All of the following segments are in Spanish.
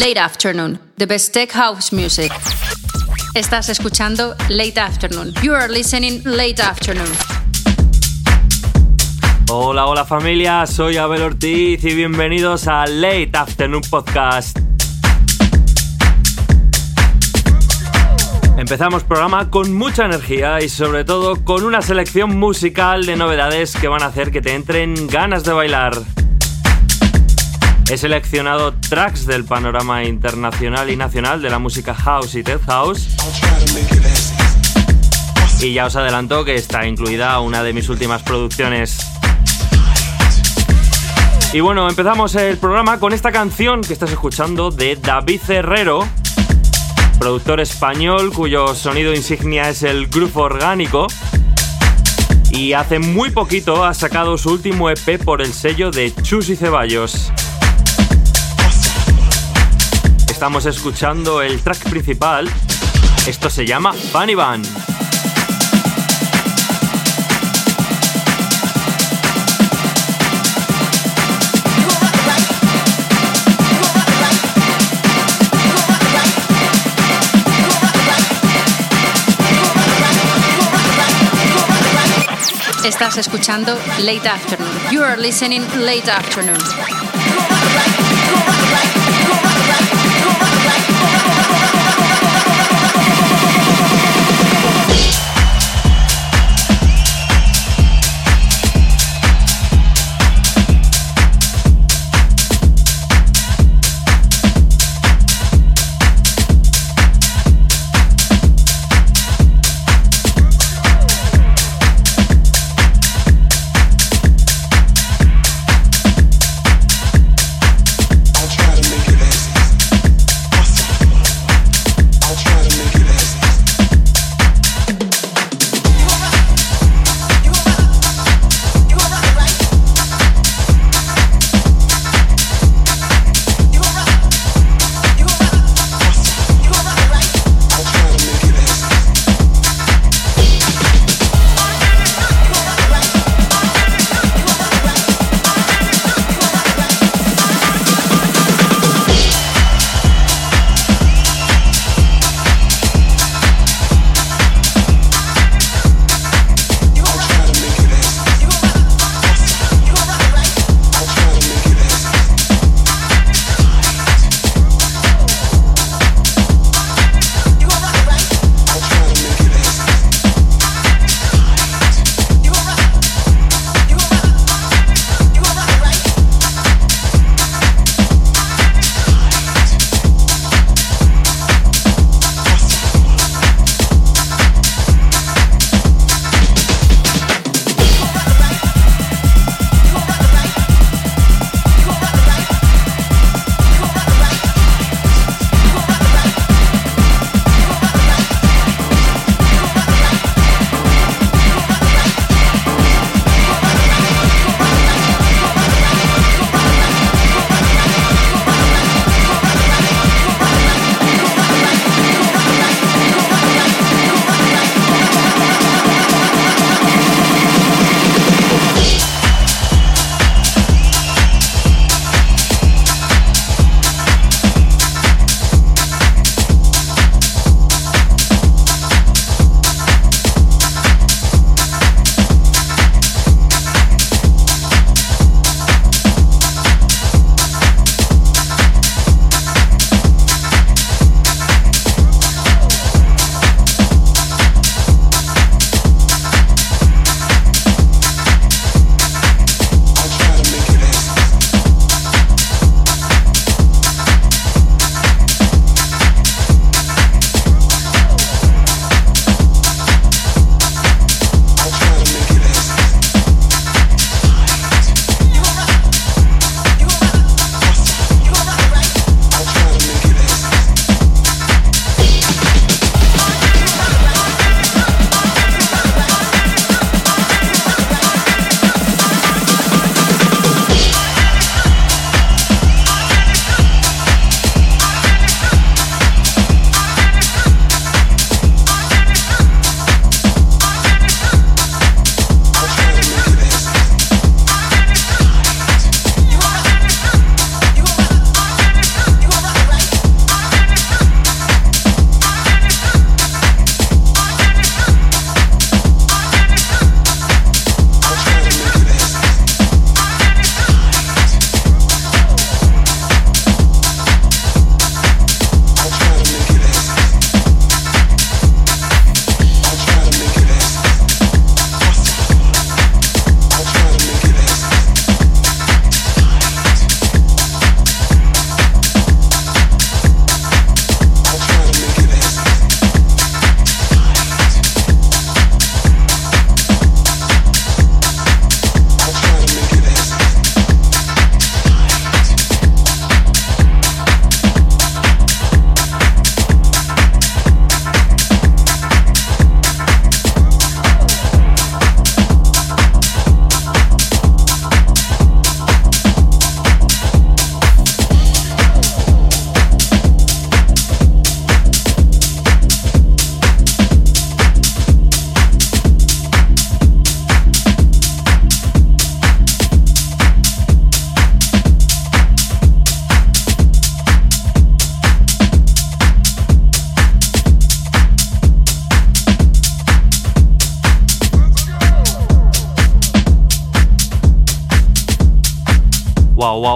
Late Afternoon, the best tech house music. Estás escuchando Late Afternoon. You are listening Late Afternoon. Hola, hola familia, soy Abel Ortiz y bienvenidos a Late Afternoon Podcast. Empezamos programa con mucha energía y sobre todo con una selección musical de novedades que van a hacer que te entren ganas de bailar. He seleccionado tracks del panorama internacional y nacional de la música house y tech house. Y ya os adelanto que está incluida una de mis últimas producciones. Y bueno, empezamos el programa con esta canción que estás escuchando de David Herrero, productor español cuyo sonido insignia es el groove orgánico. Y hace muy poquito ha sacado su último EP por el sello de Chus y Ceballos. Estamos escuchando el track principal. Esto se llama Funny Van. Estás escuchando Late Afternoon. You are listening Late Afternoon.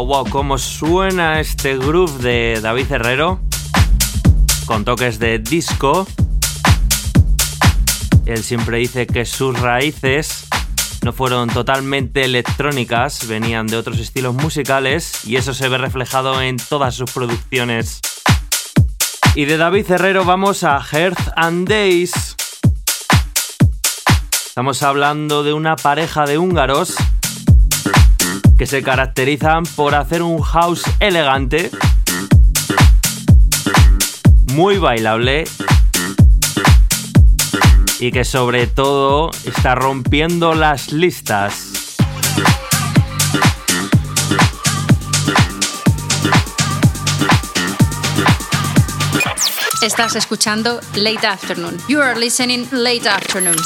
Wow, cómo suena este groove de David Herrero con toques de disco. Él siempre dice que sus raíces no fueron totalmente electrónicas, venían de otros estilos musicales y eso se ve reflejado en todas sus producciones. Y de David Herrero vamos a Hearth and Days. Estamos hablando de una pareja de húngaros que se caracterizan por hacer un house elegante, muy bailable y que sobre todo está rompiendo las listas. Estás escuchando Late Afternoon. You are listening Late Afternoon.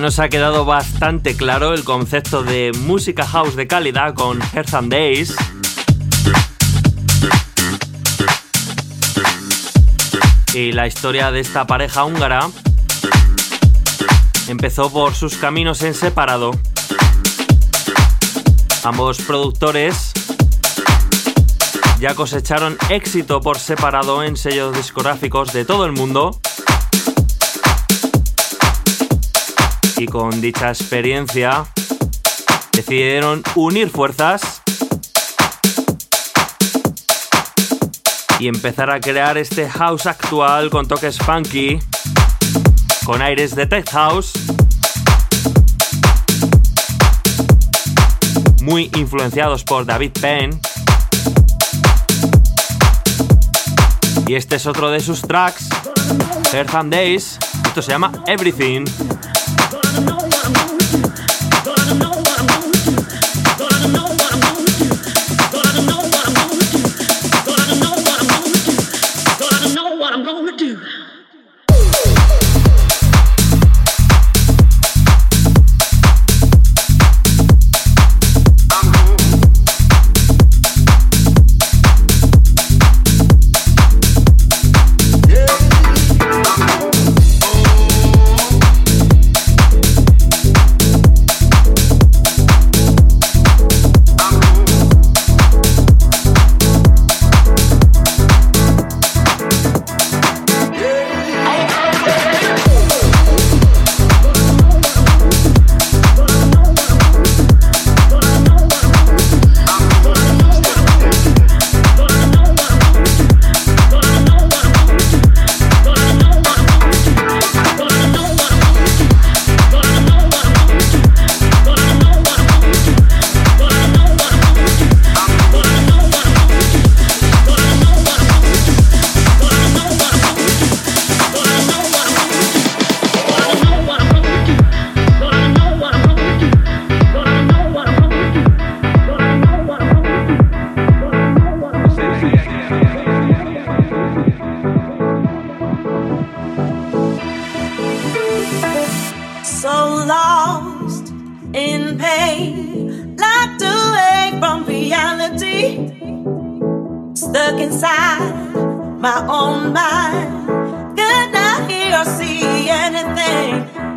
Nos ha quedado bastante claro el concepto de música house de calidad con Hearth and Days. Y la historia de esta pareja húngara empezó por sus caminos en separado. Ambos productores ya cosecharon éxito por separado en sellos discográficos de todo el mundo. Y con dicha experiencia decidieron unir fuerzas y empezar a crear este house actual con toques funky, con aires de tech house, muy influenciados por David Penn. Y este es otro de sus tracks, Earth and Days. Esto se llama Everything. Look inside my own mind. Could not hear or see anything.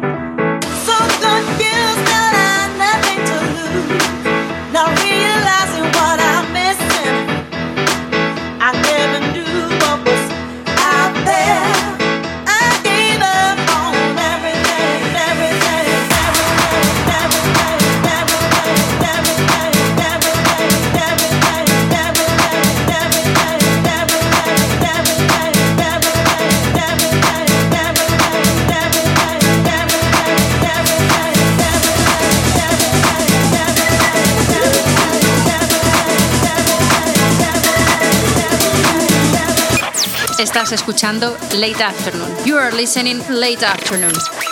Escuchando Late Afternoon. You are listening Late Afternoon.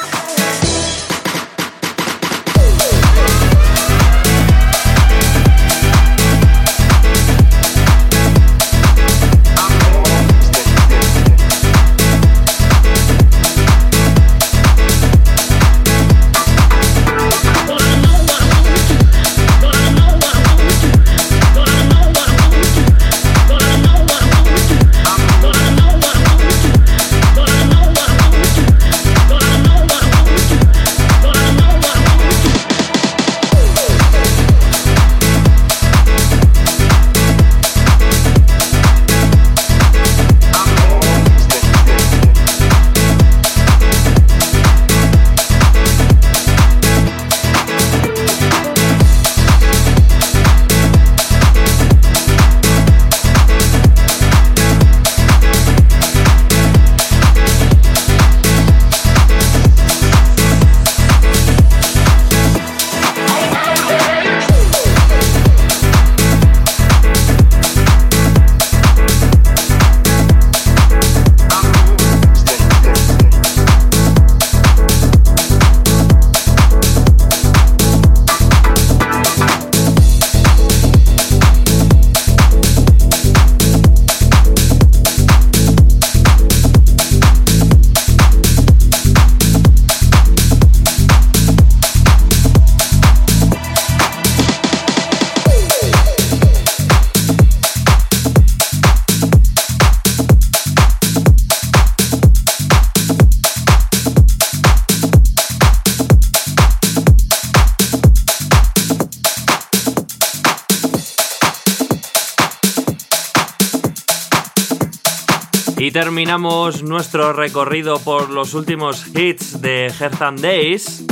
Terminamos nuestro recorrido por los últimos hits de Hearth Days.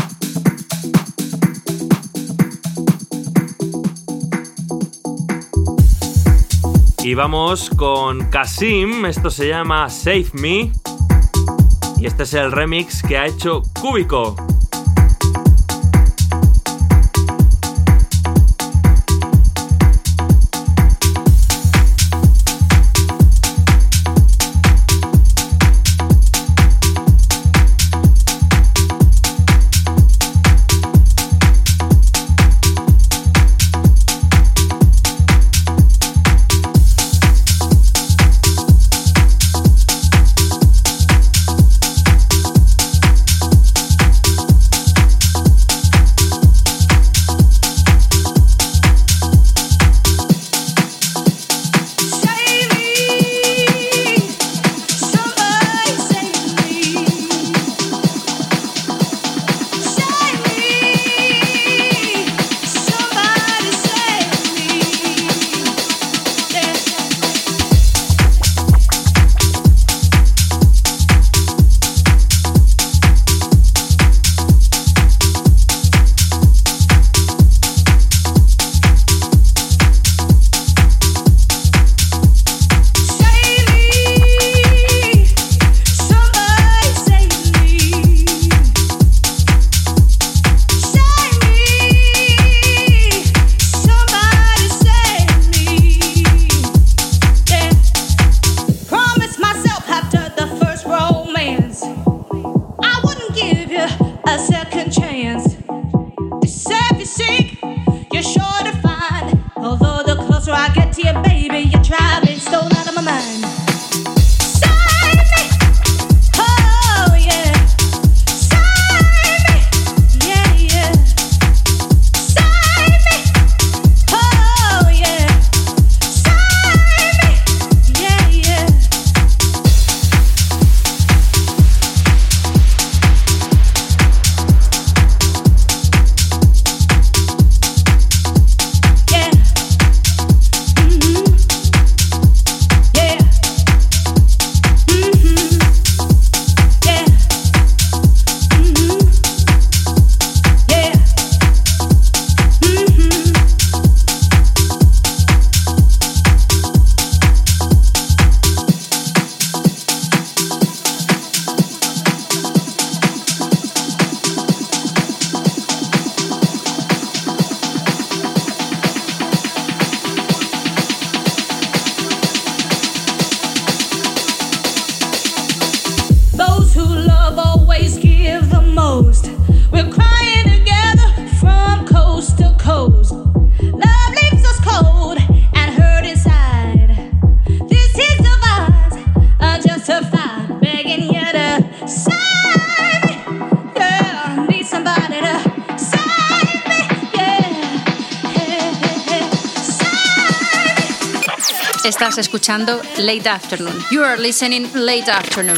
Y vamos con Kasim, esto se llama Save Me. Y este es el remix que ha hecho Cúbico. Escuchando Late Afternoon. You are listening Late Afternoon.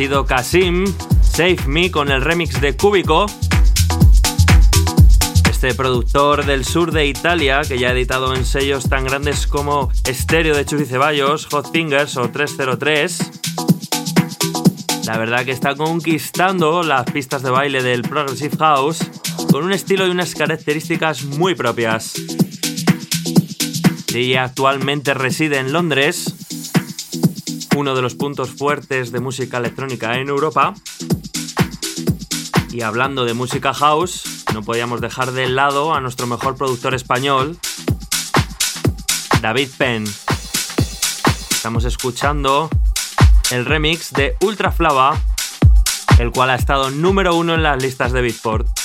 Sido Kasim, Save Me con el remix de Cúbico. Este productor del sur de Italia, que ya ha editado en sellos tan grandes como Stereo de Chus Ceballos, Hot Fingers o 303. La verdad que está conquistando las pistas de baile del Progressive House con un estilo y unas características muy propias. Ella actualmente reside en Londres, uno de los puntos fuertes de música electrónica en Europa. Y hablando de música house, no podíamos dejar de lado a nuestro mejor productor español, David Penn. Estamos escuchando el remix de Ultra Flava, el cual ha estado número uno en las listas de Beatport.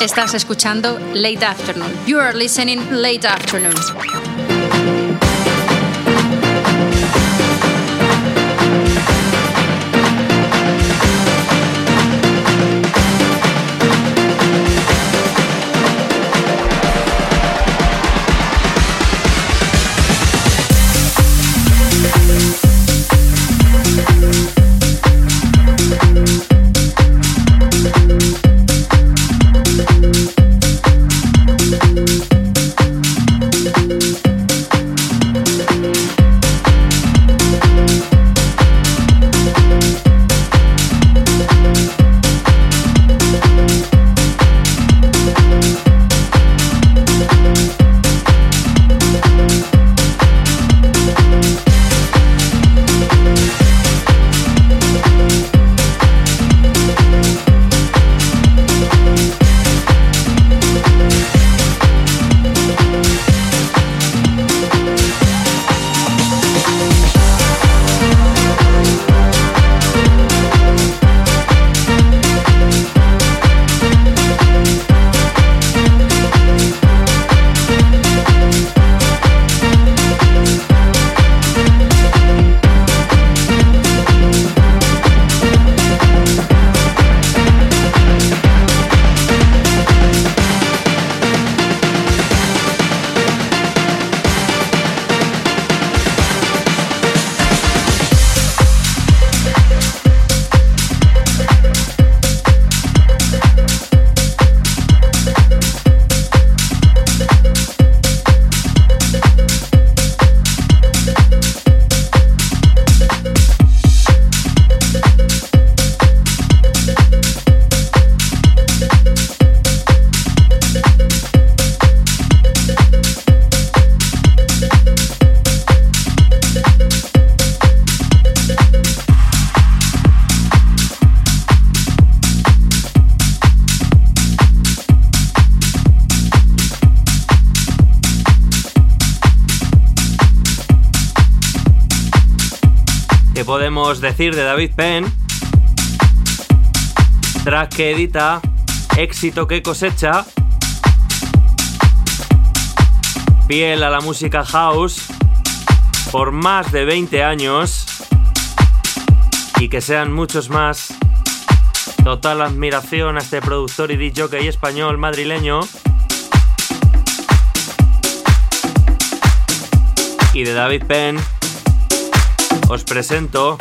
Estás escuchando Late Afternoon. You are listening Late Afternoon. De David Penn? Track que edita, éxito que cosecha, fiel a la música house por más de 20 años y que sean muchos más. Total admiración a este productor y DJ español madrileño. Y de David Penn os presento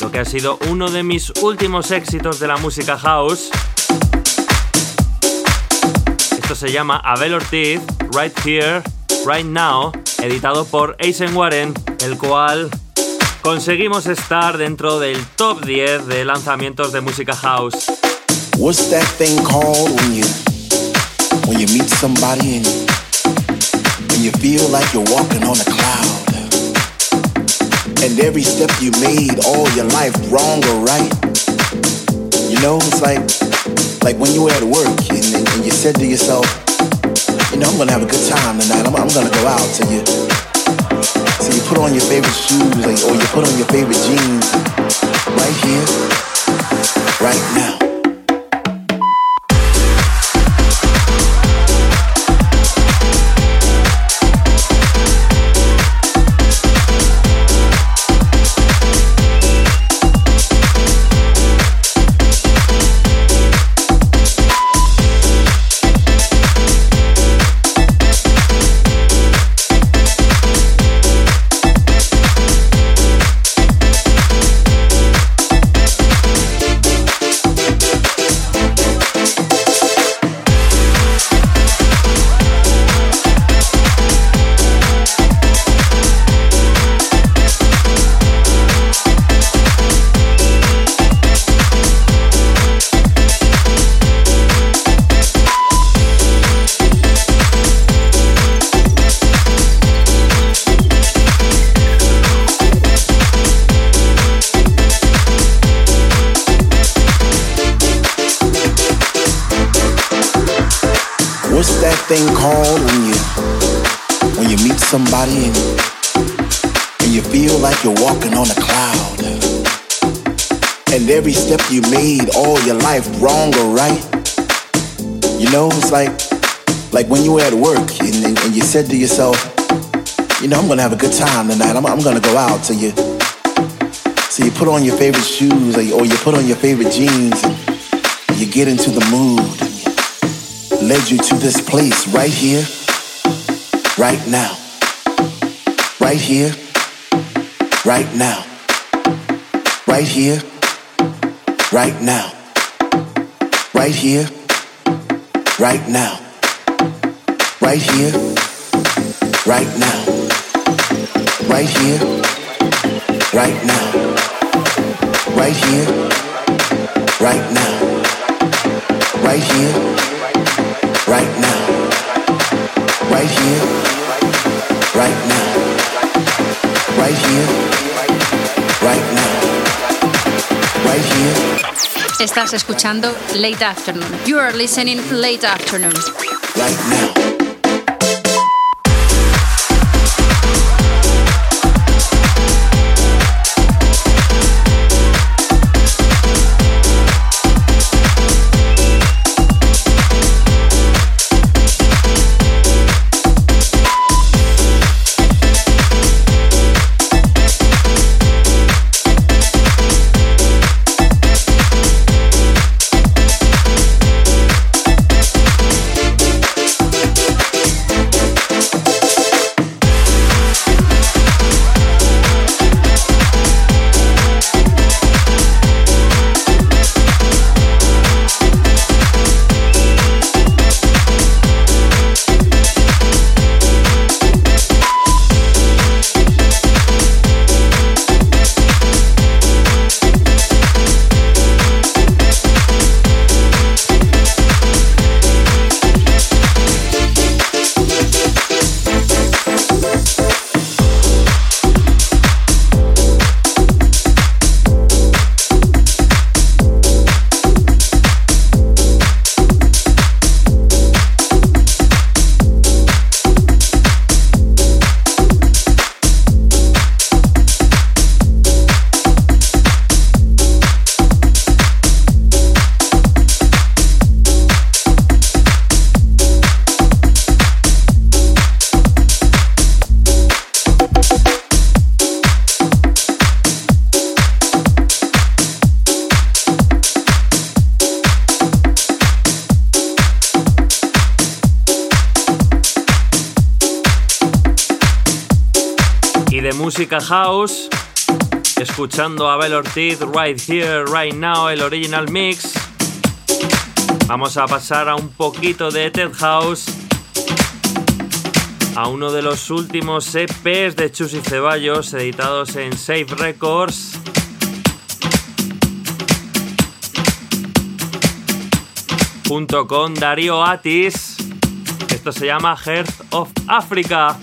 lo que ha sido uno de mis últimos éxitos de la música house. Esto se llama Abel Ortiz, Right Here, Right Now, editado por Aizen Warren, el cual conseguimos estar dentro del top 10 de lanzamientos de música house. What's that thing called when you when you meet somebody and, and you feel like you're walking on a? And every step you made all your life, wrong or right, you know, it's like like when you were at work and, and, you said to yourself, you know, I'm gonna have a good time tonight. I'm, I'm gonna go out to you so you put on your favorite shoes or you put on your favorite jeans right here, right now. Good time tonight. I'm, I'm gonna go out. So you so you put on your favorite shoes or you, or you put on your favorite jeans and you get into the mood. Led you to this place right here, right now. Right here, right now. Right here right now. Right here, right now. Right here, right now. Right here, right now. Right here, right now. Right here, right now. Right here, right now. Right here, right now. Right here. Estás escuchando Late Afternoon. You are listening Late Afternoon. Right now. House, escuchando a Abel Ortiz Right Here, Right Now, el original mix. Vamos a pasar a un poquito de Ted House, a uno de los últimos EPs de Chus y Ceballos editados en Safe Records. Junto con Darío Atis. Esto se llama Heart of Africa.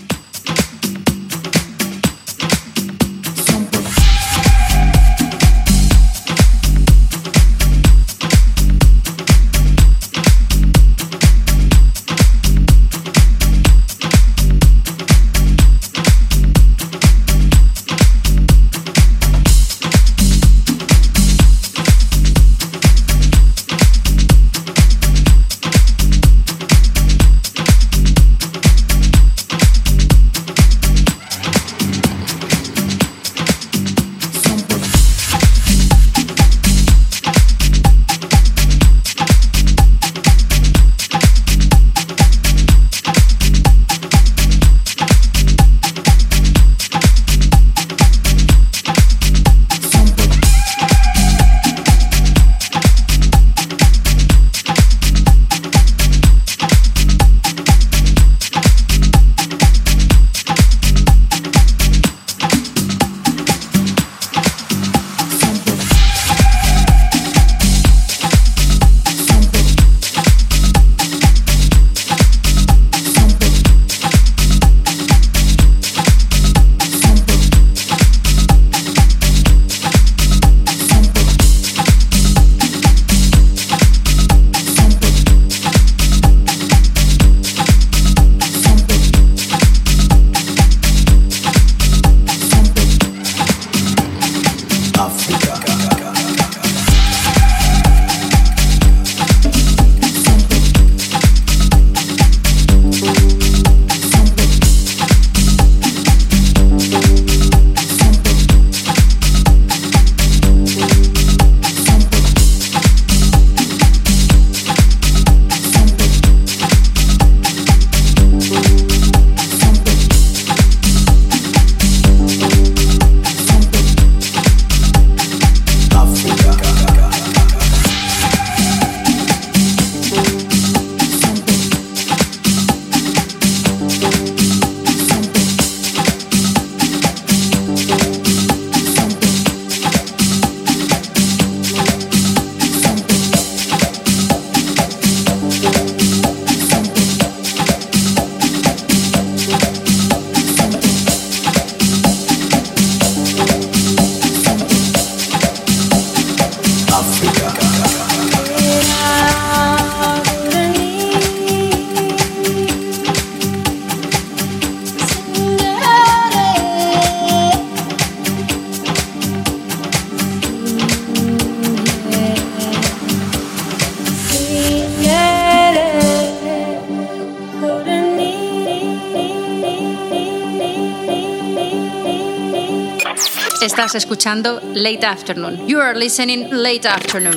Escuchando Late Afternoon. You are listening Late Afternoon.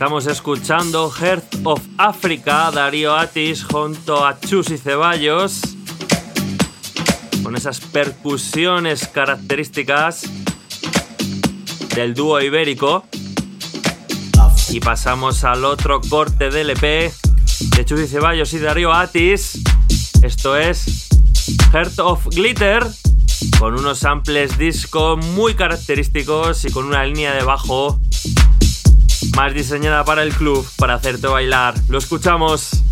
Estamos escuchando Heart of Africa, Darío Atis junto a Chus y Ceballos, con esas percusiones características del dúo ibérico. Y pasamos al otro corte del EP de Chus y Ceballos y Darío Atis. Esto es Heart of Glitter, con unos samples disco muy característicos y con una línea de bajo más diseñada para el club, para hacerte bailar. Lo escuchamos.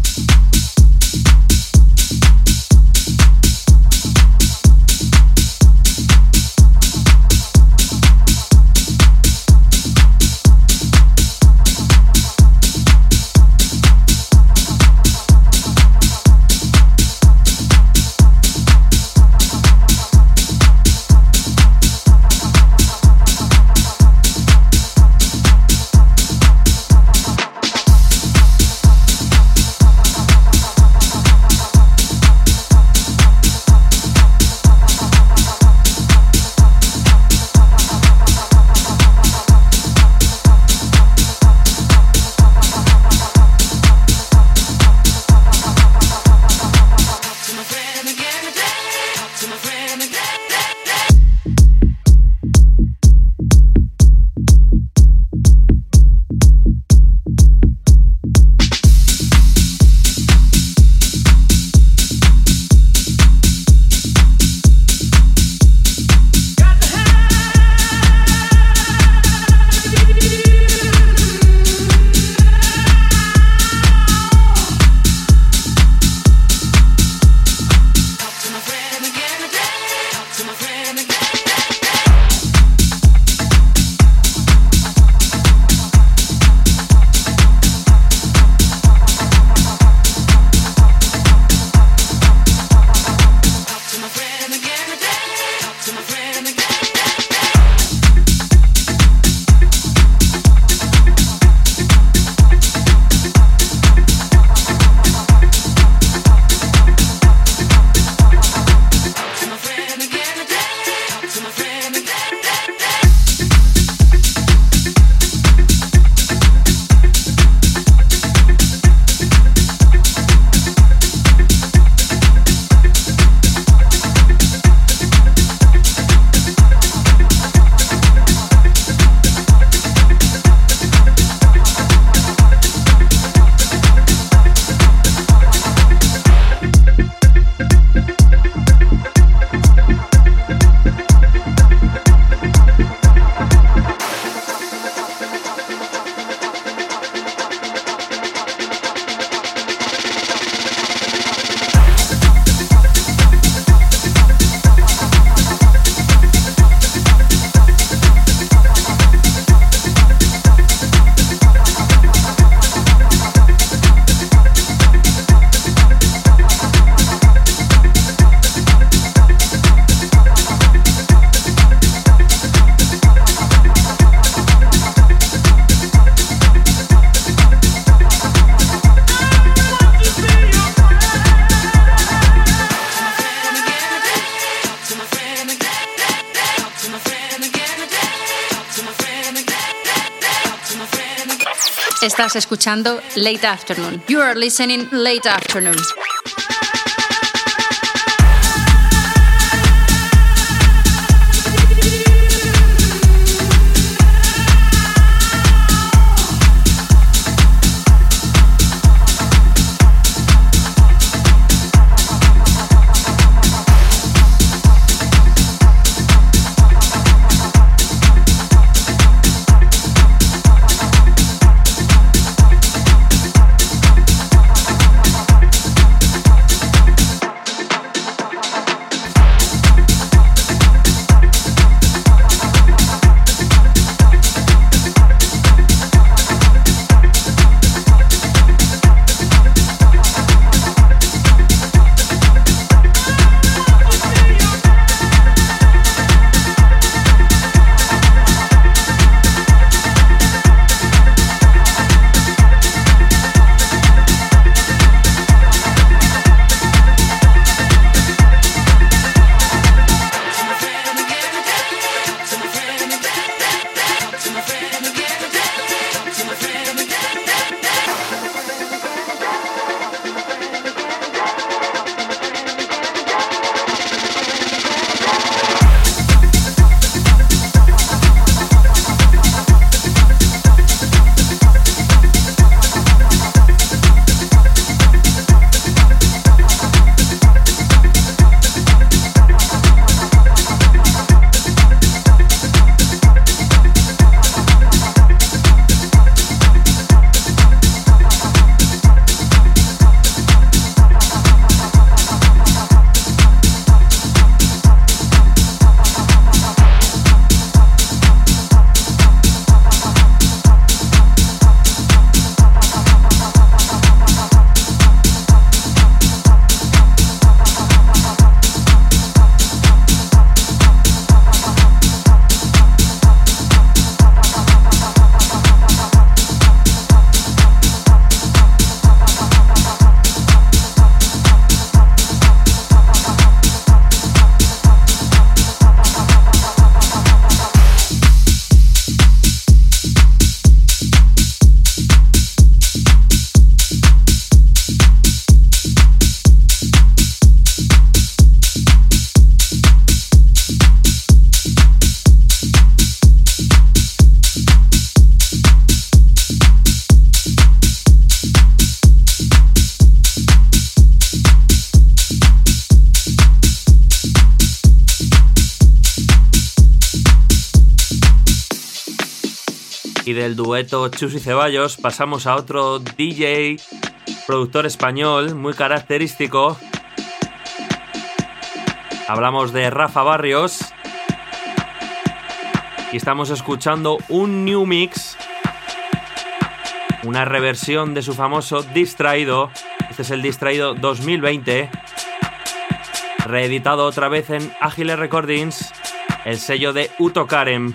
Escuchando Late Afternoon. You are listening Late Afternoon. Del dueto Chus y Ceballos pasamos a otro DJ, productor español muy característico. Hablamos de Rafa Barrios. Y estamos escuchando un new mix, una reversión de su famoso Distraído. Este es el Distraído 2020, reeditado otra vez en Agile Recordings, el sello de Uto Karem.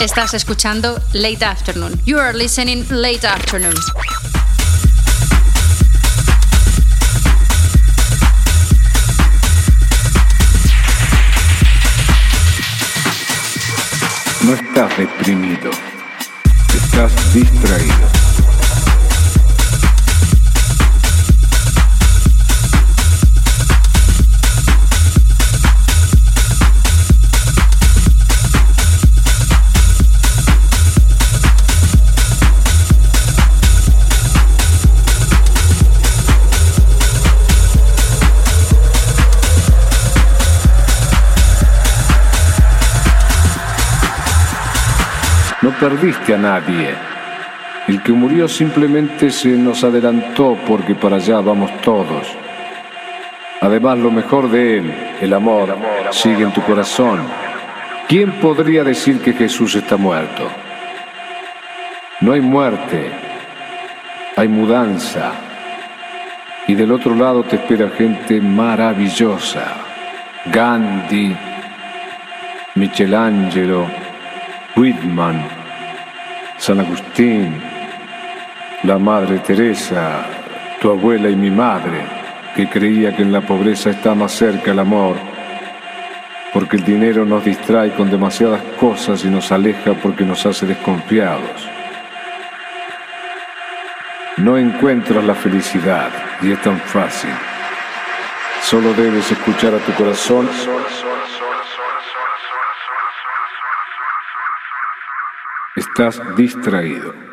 Estás escuchando Late Afternoon. You are listening Late Afternoon. No estás deprimido, estás distraído. Perdiste a nadie. El que murió simplemente se nos adelantó porque para allá vamos todos. Además, lo mejor de él, el amor, sigue en tu corazón. ¿Quién podría decir que Jesús está muerto? No hay muerte, hay mudanza. Y del otro lado te espera gente maravillosa. Gandhi, Michelangelo, Whitman, San Agustín, la Madre Teresa, tu abuela y mi madre, que creía que en la pobreza está más cerca el amor, porque el dinero nos distrae con demasiadas cosas y nos aleja porque nos hace desconfiados. No encuentras la felicidad y es tan fácil. Solo debes escuchar a tu corazón Estás distraído.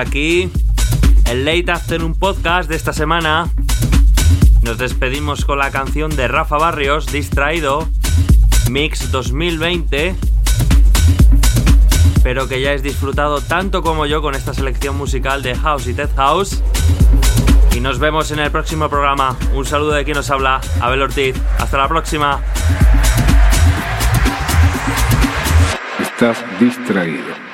Aquí el Late Afternoon Podcast de esta semana. Nos despedimos con la canción de Rafa Barrios, Distraído, Mix 2020. Espero que hayáis disfrutado tanto como yo con esta selección musical de House y Ted House. Y nos vemos en el próximo programa. Un saludo de quien nos habla, Abel Ortiz. Hasta la próxima. Estás distraído.